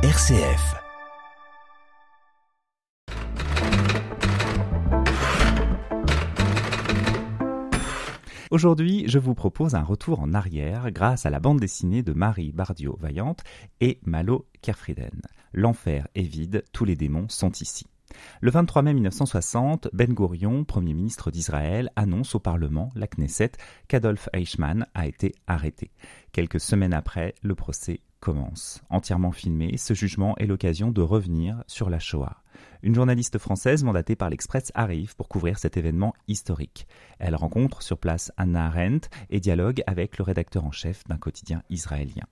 RCF. Aujourd'hui, je vous propose un retour en arrière grâce à la bande dessinée de Marie Bardio-Vaillante et Malo Kerfrieden. L'enfer est vide, tous les démons sont ici. Le 23 mai 1960, Ben Gurion, Premier ministre d'Israël, annonce au Parlement, la Knesset, qu'Adolf Eichmann a été arrêté. Quelques semaines après, le procès commence. Entièrement filmé, ce jugement est l'occasion de revenir sur la Shoah. Une journaliste française mandatée par l'Express arrive pour couvrir cet événement historique. Elle rencontre sur place Anna Arendt et dialogue avec le rédacteur en chef d'un quotidien israélien.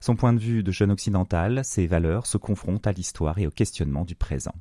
Son point de vue de jeune occidental, ses valeurs se confrontent à l'histoire et au questionnement du présent.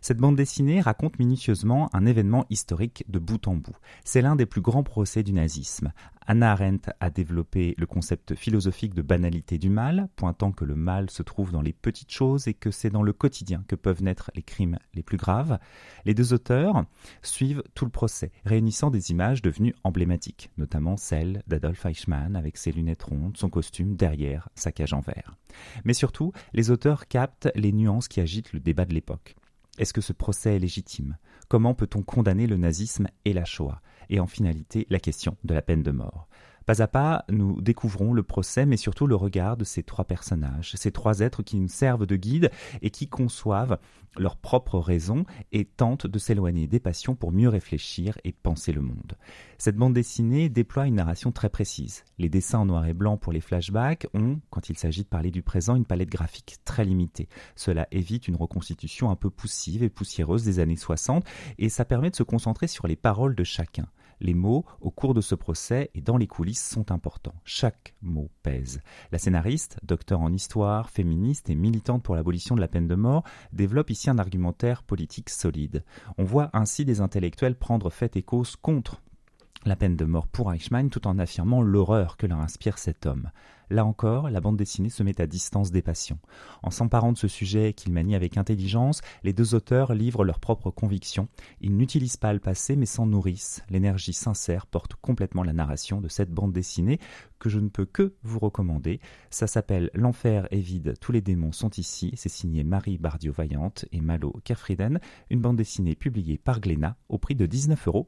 Cette bande dessinée raconte minutieusement un événement historique de bout en bout. C'est l'un des plus grands procès du nazisme. Anna Arendt a développé le concept philosophique de banalité du mal, pointant que le mal se trouve dans les petites choses et que c'est dans le quotidien que peuvent naître les crimes les plus graves. Les deux auteurs suivent tout le procès, réunissant des images devenues emblématiques, notamment celle d'Adolf Eichmann avec ses lunettes rondes, son costume derrière sa cage en verre. Mais surtout, les auteurs captent les nuances qui agitent le débat de l'époque. Est-ce que ce procès est légitime? Comment peut-on condamner le nazisme et la Shoah? Et en finalité, la question de la peine de mort. Pas à pas, nous découvrons le procès, mais surtout le regard de ces trois personnages, ces trois êtres qui nous servent de guide et qui conçoivent leurs propres raisons et tentent de s'éloigner des passions pour mieux réfléchir et penser le monde. Cette bande dessinée déploie une narration très précise. Les dessins en noir et blanc pour les flashbacks ont, quand il s'agit de parler du présent, une palette graphique très limitée. Cela évite une reconstitution un peu poussive et poussiéreuse des années 60 et ça permet de se concentrer sur les paroles de chacun. Les mots, au cours de ce procès et dans les coulisses, sont importants. Chaque mot pèse. La scénariste, docteur en histoire, féministe et militante pour l'abolition de la peine de mort, développe ici un argumentaire politique solide. On voit ainsi des intellectuels prendre fait et cause contre la peine de mort pour Eichmann tout en affirmant l'horreur que leur inspire cet homme. Là encore, la bande dessinée se met à distance des passions. En s'emparant de ce sujet qu'ils manient avec intelligence, les deux auteurs livrent leurs propres convictions. Ils n'utilisent pas le passé mais s'en nourrissent. L'énergie sincère porte complètement la narration de cette bande dessinée que je ne peux que vous recommander. Ça s'appelle L'enfer est vide, tous les démons sont ici. C'est signé Marie Bardio-Vaillante et Malo Kerfrieden, une bande dessinée publiée par Glénat au prix de 19,50 euros.